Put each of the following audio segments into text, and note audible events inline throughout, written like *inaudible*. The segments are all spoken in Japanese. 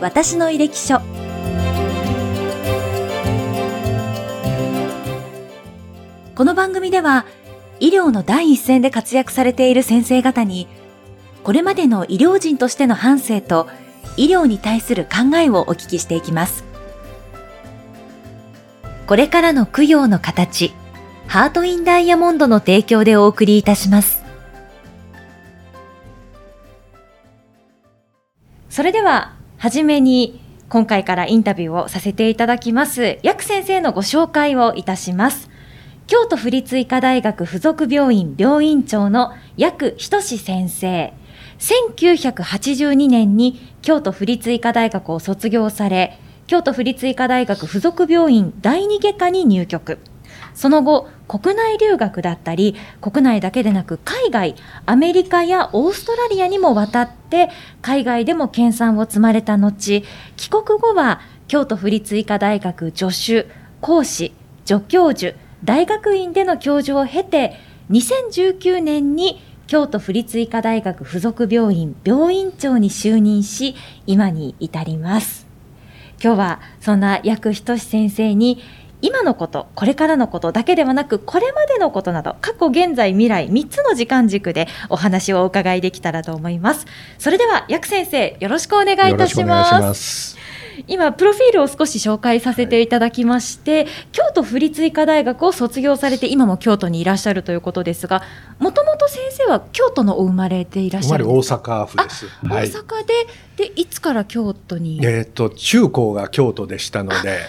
私の履歴書。この番組では医療の第一線で活躍されている先生方にこれまでの医療人としての反省と医療に対する考えをお聞きしていきます。これからの供養の形ハートインダイヤモンドの提供でお送りいたします。それでははじめに今回からインタビューをさせていただきます。薬先生のご紹介をいたします。京都府立医科大学附属病院病院長の薬仁先生。1982年に京都府立医科大学を卒業され京都府立医科大学附属病院第二外科に入局。その後国内留学だったり国内だけでなく海外アメリカやオーストラリアにも渡って海外でも研鑽を積まれた後帰国後は京都府立医科大学助手講師助教授大学院での教授を経て2019年に京都府立医科大学附属病院病院長に就任し今に至ります。今日はそんな薬仁先生に今のこと、これからのことだけではなく、これまでのことなど、過去、現在、未来、3つの時間軸でお話をお伺いできたらと思います。それでは、薬先生、よろしくお願いいたします。今、プロフィールを少し紹介させていただきまして、はい、京都府立医科大学を卒業されて、今も京都にいらっしゃるということですが、もともと先生は京都のお生まれでいらっしゃる大阪府です。はい、大阪で、で、いつから京都に？えっ、と、中高が京都でしたので、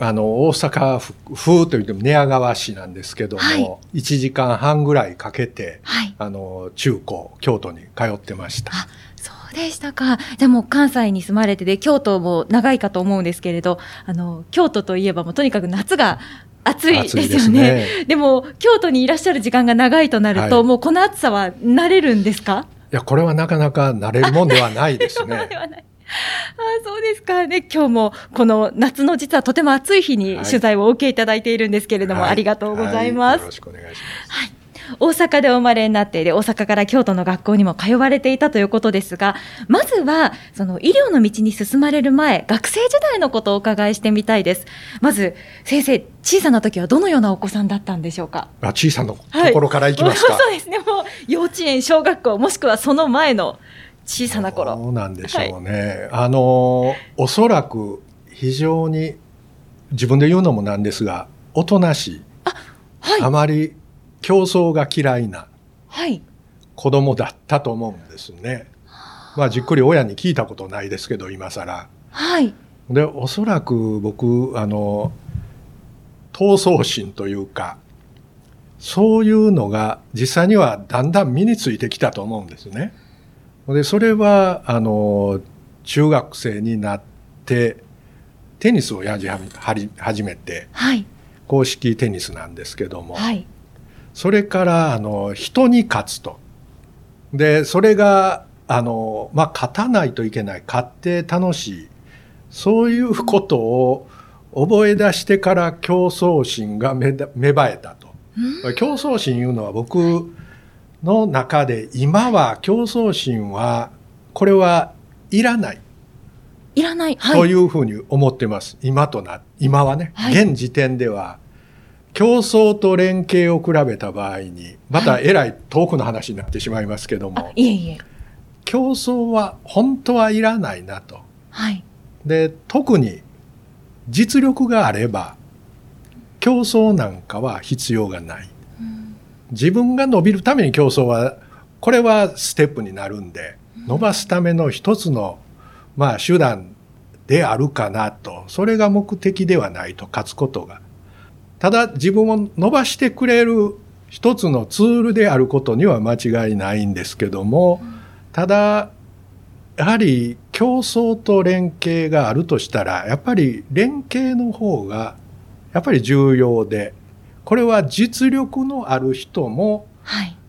あの大阪府といっても寝屋川市なんですけども、はい、1時間半ぐらいかけて、はい、あの中高京都に通ってました。そうでしたか。じゃあもう関西に住まれてで京都も長いかと思うんですけれど、あの京都といえばもうとにかく夏が暑いですよね。でねでも京都にいらっしゃる時間が長いとなると、はい、もうこの暑さは慣れるんですか？いやこれはなかなか慣れるもんではないですね。*laughs* あそうですか。ね。今日もこの夏の実はとても暑い日に取材をお受けいただいているんですけれども、はい、ありがとうございます、はい、よろしくお願いします。はい。大阪でお生まれになってで大阪から京都の学校にも通われていたということですがまずはその医療の道に進まれる前学生時代のことをお伺いしてみたいです。まず先生小さな時はどのようなお子さんだったんでしょうか？あ小さなところからいきますか、はい、そうですね。もう幼稚園小学校もしくはその前の小さな頃そうなんでしょうね、はい、あのおそらく非常に自分で言うのもなんですがおとなしいあ,、はい、あまり競争が嫌いな子供だったと思うんですね。まあじっくり親に聞いたことないですけど今更。はい。でおそらく僕あの闘争心というかそういうのが実際にはだんだん身についてきたと思うんですね。でそれはあの中学生になってテニスをやり始めて、はい、公式テニスなんですけども、はい、それからあの人に勝つと。でそれがあの、まあ、勝たないといけない勝って楽しいそういうことを覚え出してから競争心が芽生えたと。競争心いうのは僕の中で今は競争心はこれはいらない。いらない。はい、というふうに思ってます。今とな、今はね、はい、現時点では競争と連携を比べた場合に、またえらい遠くの話になってしまいますけども、いえいえ競争は本当はいらないなと。はい、で、特に実力があれば、競争なんかは必要がない。自分が伸びるために競争はこれはステップになるんで伸ばすための一つのまあ手段であるかなと。それが目的ではないと勝つことが。ただ自分を伸ばしてくれる一つのツールであることには間違いないんですけどもただやはり競争と連携があるとしたらやっぱり連携の方がやっぱり重要でこれは実力のある人も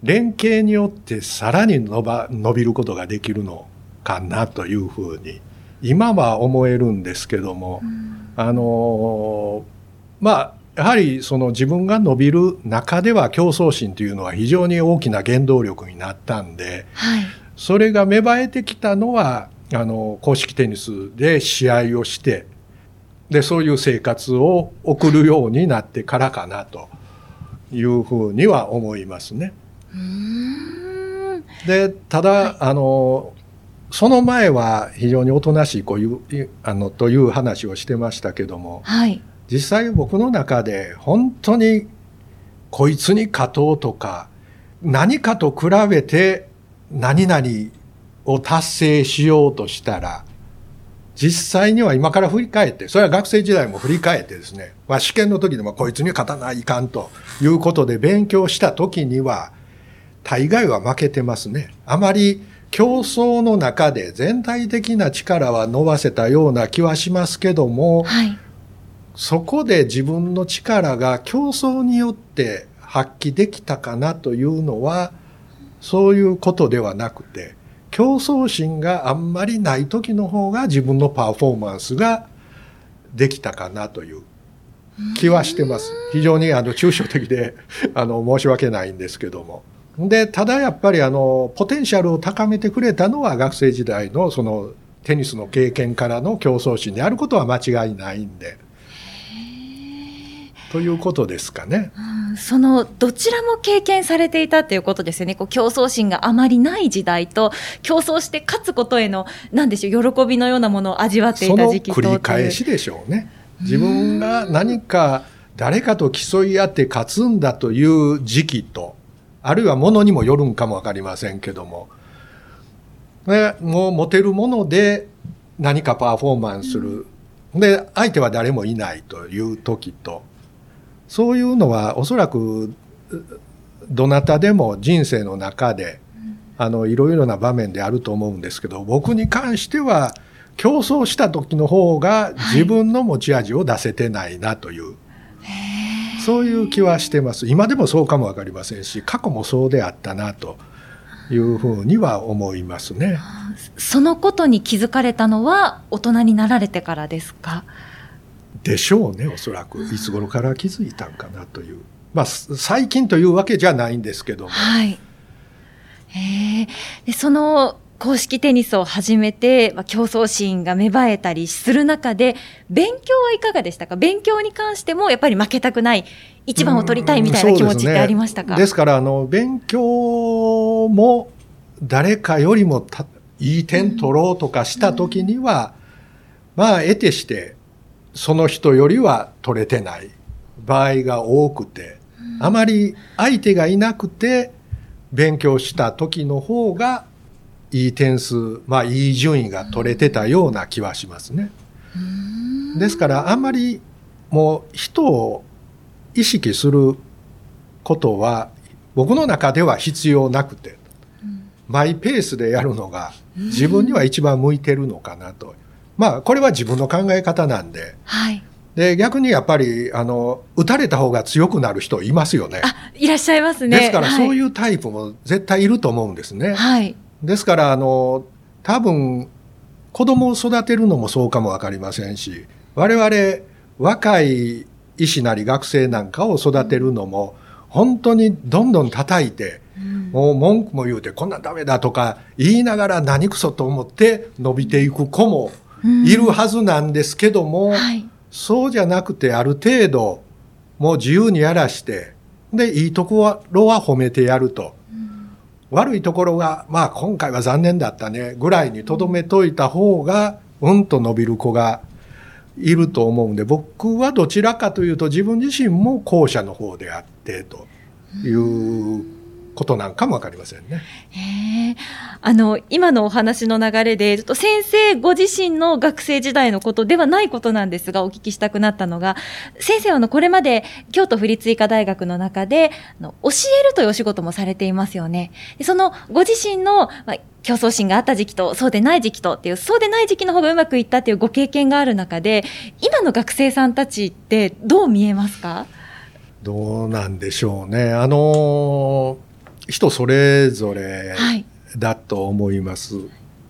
連携によってさらに伸ば伸びることができるのかなというふうに今は思えるんですけども、うん、あのまあやはりその自分が伸びる中では競争心というのは非常に大きな原動力になったんで、はい、それが芽生えてきたのはあの公式テニスで試合をしてでそういう生活を送るようになってからかなというふうには思いますね。でただ、はい、あのその前は非常におとなしいこういうあのという話をしてましたけども、はい、実際僕の中で本当にこいつに勝とうとか何かと比べて何々を達成しようとしたら実際には今から振り返って、それは学生時代も振り返ってですね、まあ、試験の時でもこいつに勝たないかんということで勉強した時には、大概は負けてますね。あまり競争の中で全体的な力は伸ばせたような気はしますけども、はい、そこで自分の力が競争によって発揮できたかなというのは、そういうことではなくて、競争心があんまりない時の方が自分のパフォーマンスができたかなという気はしてます。非常にあの抽象的で *laughs* あの申し訳ないんですけども。でただやっぱりあのポテンシャルを高めてくれたのは学生時代のそのテニスの経験からの競争心であることは間違いないんで。ということですかね。そのどちらも経験されていたということですよね。こう競争心があまりない時代と競争して勝つことへの何でしょう喜びのようなものを味わっていた時期と。繰り返しでしょうね。自分が何か誰かと競い合って勝つんだという時期と、あるいはものにもよるんかもわかりませんけども、ね、もう持てるもので何かパフォーマンスする。で、相手は誰もいないという時と、そういうのはおそらくどなたでも人生の中であのいろいろな場面であると思うんですけど僕に関しては競争した時の方が自分の持ち味を出せてないなという、はい、そういう気はしてます。今でもそうかも分かりませんし過去もそうであったなというふうには思いますね。そのことに気づかれたのは大人になられてからですか？でしょうねおそらく。いつ頃から気づいたんかなという。まあ最近というわけじゃないんですけども。はい、えでその公式テニスを始めて、まあ、競争心が芽生えたりする中で勉強はいかがでしたか？勉強に関してもやっぱり負けたくない一番を取りたいみたいな気持ちってありましたか、です、からあの勉強も誰かよりもいい点取ろうとかした時には、うん、まあ得てしてその人よりは取れてない。場合が多くて、あまり相手がいなくて勉強した時の方がいい点数、まあいい順位が取れてたような気はしますね。ですからあんまりもう人を意識することは僕の中では必要なくて、マイペースでやるのが自分には一番向いてるのかなとまあ、これは自分の考え方なんで。はい。で、逆にやっぱり、あの、打たれた方が強くなる人いますよね。あ、いらっしゃいますね。ですから、そういうタイプも絶対いると思うんですね。はい。ですから、あの、多分、子供を育てるのもそうかもわかりませんし、我々、若い医師なり学生なんかを育てるのも、本当にどんどん叩いて、うん、もう文句も言うて、こんなんダメだとか言いながら何くそと思って伸びていく子もいるはずなんですけども、はい、そうじゃなくてある程度もう自由にやらしてでいいところは褒めてやると、うん、悪いところがまあ今回は残念だったねぐらいにとどめといた方がうんと伸びる子がいると思うんで僕はどちらかというと自分自身も後者の方であってということなんかもわかりませんね。あの今のお話の流れでちょっと先生ご自身の学生時代のことではないことなんですがお聞きしたくなったのが先生はのこれまで京都府立医科大学の中であの教えるというお仕事もされていますよね。そのご自身の、まあ、競争心があった時期とそうでない時期とっていうそうでない時期の方がうまくいったっていうご経験がある中で今の学生さんたちってどう見えますか？どうなんでしょうね。あの人それぞれだと思います。は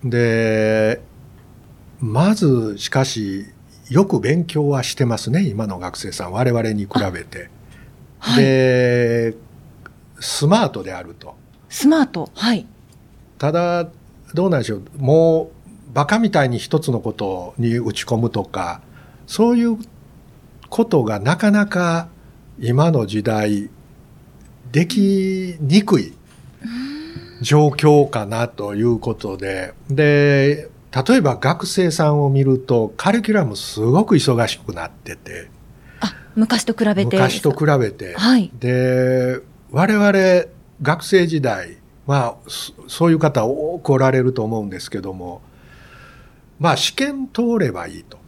い、でまずしかしよく勉強はしてますね今の学生さん我々に比べて。はい、でスマートであると。スマートはい。ただどうなんでしょうもうバカみたいに一つのことに打ち込むとかそういうことがなかなか今の時代できにくい状況かなということで。で例えば学生さんを見るとカリキュラムすごく忙しくなってて。あ昔と比べて昔と比べて、はい、で我々学生時代まあそういう方多くおられると思うんですけどもまあ試験通ればいいと。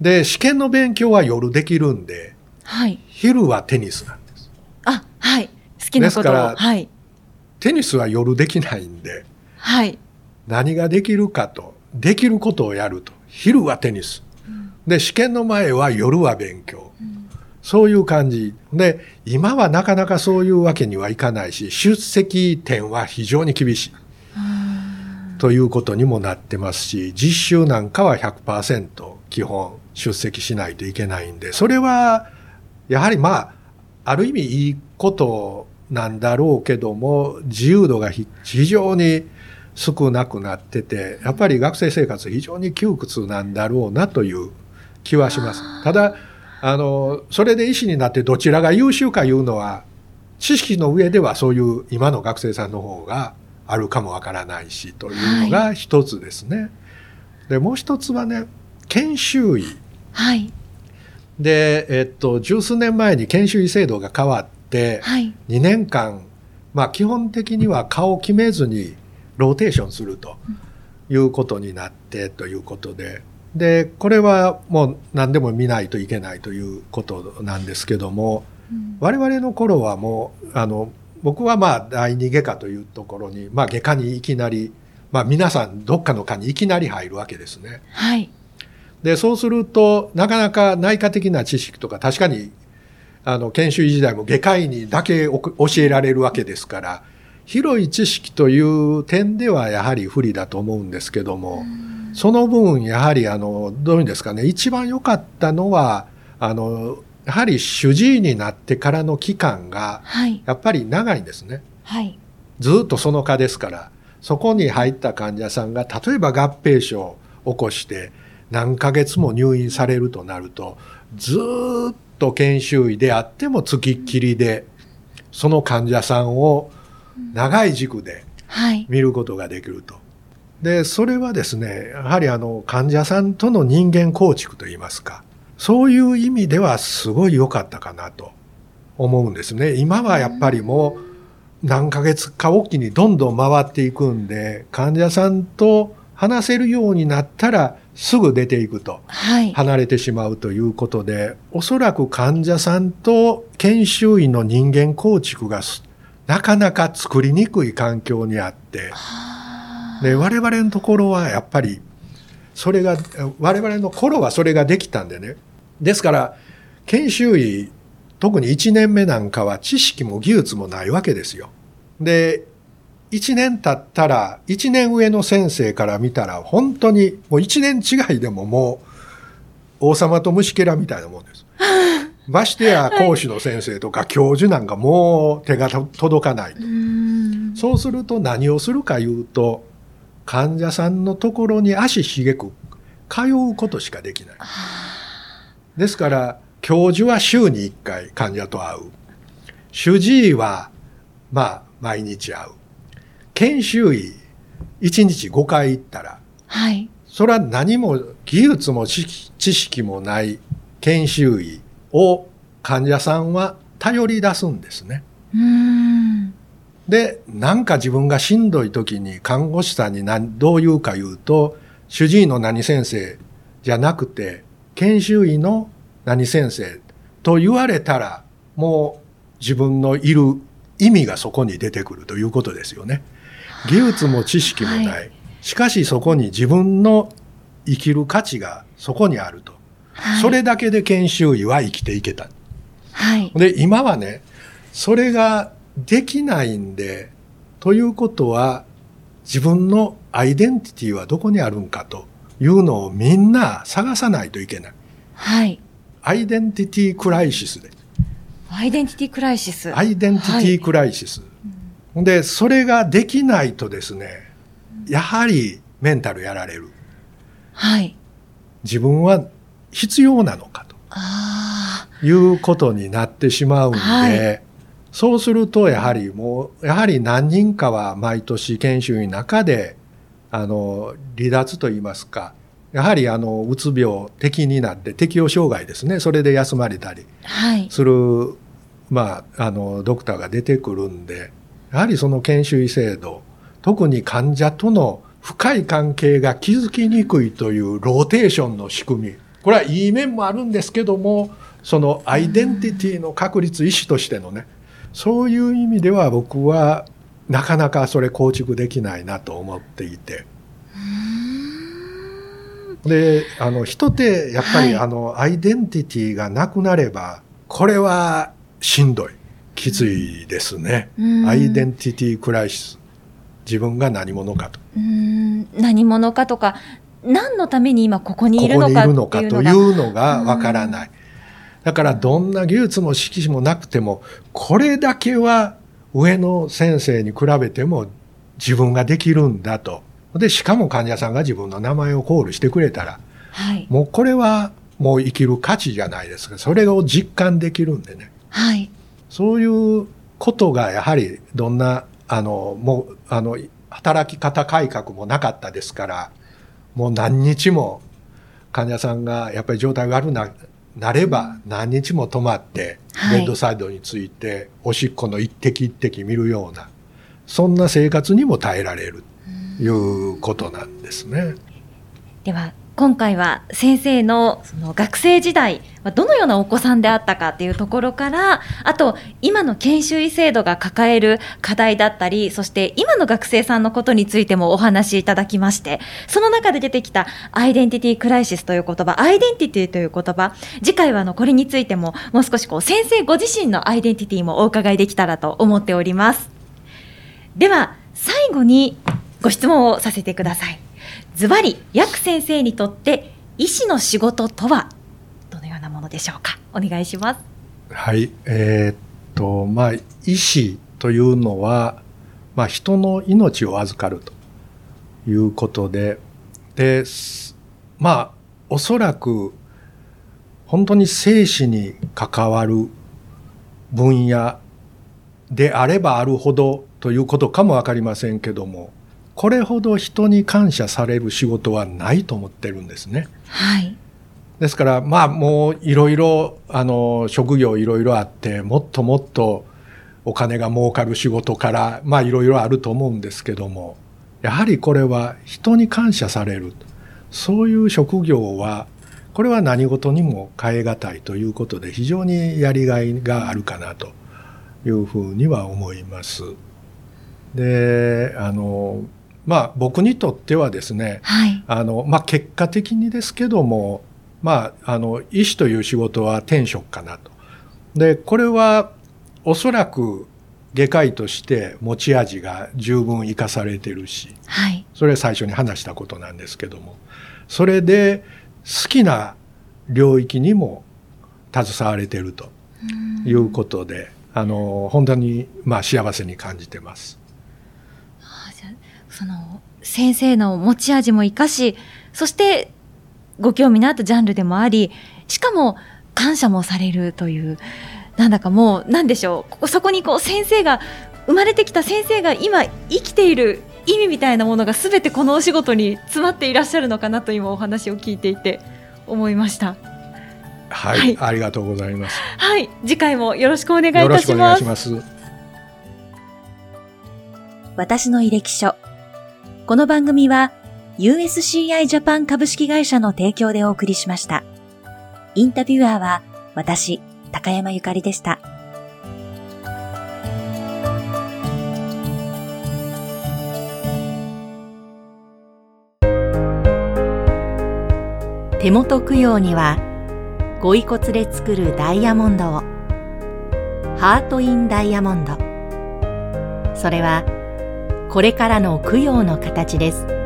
で試験の勉強は夜できるんで、はい、昼はテニスなん。あはい。好きなことを、はい、テニスは夜できないんで、はい、何ができるかとできることをやると。昼はテニス、うん、で試験の前は夜は勉強、うん、そういう感じ。で今はなかなかそういうわけにはいかないし出席点は非常に厳しい。ということにもなってますし実習なんかは100%基本出席しないといけないんでそれはやはりまあある意味いいことなんだろうけども自由度が非常に少なくなっててやっぱり学生生活非常に窮屈なんだろうなという気はします。ただあのそれで医師になってどちらが優秀かいうのは知識の上ではそういう今の学生さんの方があるかもわからないしというのが一つですね。はい、でもう一つはね研修医。はい、で、えっと、十数年前に研修医制度が変わって、はい、2年間、まあ、基本的には顔を決めずにローテーションするということになってということで。でこれはもう何でも見ないといけないということなんですけども、うん、我々の頃はもうあの僕はまあ第二外科というところに、まあ、外科にいきなり、まあ、皆さんどっかの科にいきなり入るわけですね。はい、でそうするとなかなか内科的な知識とか確かにあの研修医時代も外科医にだけ教えられるわけですから広い知識という点ではやはり不利だと思うんですけども、その分やはりあのどういうんですかね一番良かったのはあのやはり主治医になってからの期間がやっぱり長いんですね。はい、ずっとその科ですからそこに入った患者さんが例えば合併症を起こして何ヶ月も入院されるとなるとずっと研修医であってもつきっきりでその患者さんを長い軸で見ることができると。で、それはですね、やはりあの患者さんとの人間構築といいますか、そういう意味ではすごい良かったかなと思うんですね。今はやっぱりもう何ヶ月かおきにどんどん回っていくんで、患者さんと話せるようになったらすぐ出ていくと、はい、離れてしまうということで、おそらく患者さんと研修医の人間構築がなかなか作りにくい環境にあって、で我々のところはやっぱりそれが我々の頃はそれができたんでね。ですから研修医特に1年目なんかは知識も技術もないわけですよ。で1年経ったら1年上の先生から見たら本当にもう1年違いでももう王様と虫けらみたいなもんです。ましてや講師の先生とか教授なんかもう手が届かないと。そうすると何をするかいうと患者さんのところに足しげく通うことしかできない。ですから教授は週に1回患者と会う。主治医はまあ毎日会う。研修医1日5回行ったら、はい、それは何も技術も知識もない研修医を患者さんは頼り出すんですね。で、なんか自分がしんどい時に看護師さんに何どう言うか言うと、主治医の何先生じゃなくて、研修医の何先生と言われたら、もう自分のいる意味がそこに出てくるということですよね。技術も知識もない。はい、しかしそこに自分の生きる価値がそこにあると。はい、それだけで研修医は生きていけた。はい、で、今はね、それができないんで、ということは、自分のアイデンティティはどこにあるんかというのをみんな探さないといけない。はい。アイデンティティクライシスで。アイデンティティクライシス。アイデンティティクライシス。はい、で、それができないとですね、やはりメンタルやられる。はい。自分は必要なのかあということになってしまうんで、はいそうするとやはりもう、やはり何人かは毎年研修医の中で、あの、離脱といいますか、やはりあの、うつ病的になって適応障害ですね。それで休まれたりあ。はい。する、まあ、あの、ドクターが出てくるんで、やはりその研修医制度、特に患者との深い関係が築きにくいというローテーションの仕組み。これはいい面もあるんですけども、そのアイデンティティの確立、意思としてのね、そういう意味では僕はなかなかそれ構築できないなと思っていて。で、あの、人ってやっぱり、はいあの、アイデンティティがなくなれば、これはしんどい。きついですね。うんアイデンティティクライシス。自分が何者かと。うーん何者かとか、何のために今ここにいるのかるのかとっていうのが。いうのがわからない。だからどんな技術も識識もなくても、これだけは上の先生に比べても自分ができるんだと。で、しかも患者さんが自分の名前をコールしてくれたら、はい。もうこれはもう生きる価値じゃないですか。それを実感できるんでね。はい。そういうことがやはりどんな、あの、もう、あの、働き方改革もなかったですから、もう何日も患者さんがやっぱり状態が悪くななれば何日も泊まって、はいベッドサイドについておしっこの一滴一滴見るような、そんな生活にも耐えられるということなんですね。では今回は先生のその学生時代はどのようなお子さんであったかっていうところからあと今の研修医制度が抱える課題だったりそして今の学生さんのことについてもお話しいただきましてその中で出てきたアイデンティティクライシスという言葉アイデンティティという言葉次回はあのこれについてももう少しこう先生ご自身のアイデンティティもお伺いできたらと思っております。では最後にご質問をさせてください。ズバリ、ヤク先生にとって医師の仕事とは？どのようなものでしょうか？お願いします。はい。えーっと、まあ、医師というのは、まあ、人の命を預かるということで、で、まあ、おそらく、本当に生死に関わる分野であればあるほどということかもわかりませんけども、これほど人に感謝される仕事はないと思ってるんですね。はい。ですから、まあもういろいろ、あの、職業いろいろあって、もっともっとお金が儲かる仕事から、まあいろいろあると思うんですけども、やはりこれは人に感謝される。そういう職業は、これは何事にも変え難いということで、非常にやりがいがあるかなというふうには思います。で、あの、まあ僕にとってはですね、はい。あの、まあ、結果的にですけども、まあ、あの、医師という仕事は転職かなと。で、これはおそらく外科医として持ち味が十分活かされてるし、はい。それは最初に話したことなんですけども、それで好きな領域にも携われてるということで、あの、本当に、まあ、幸せに感じてます。その先生の持ち味も生かし、そしてご興味のあったジャンルでもあり、しかも感謝もされるという、なんだかもう、なんでしょう、ここそこにこう先生が、生まれてきた先生が今生きている意味みたいなものがすべてこのお仕事に詰まっていらっしゃるのかなと今お話を聞いていて思いました。はい、はいありがとうございます。はい、次回もよろしくお願いいよろしくお願たします。いします。私の履歴書。この番組は USCI ジャパン株式会社の提供でお送りしました。インタビュアーは私、高山ゆかりでした。手元供養には、ご遺骨で作るダイヤモンドを、ハート・イン・ダイヤモンド。それは、これからの供養の形です。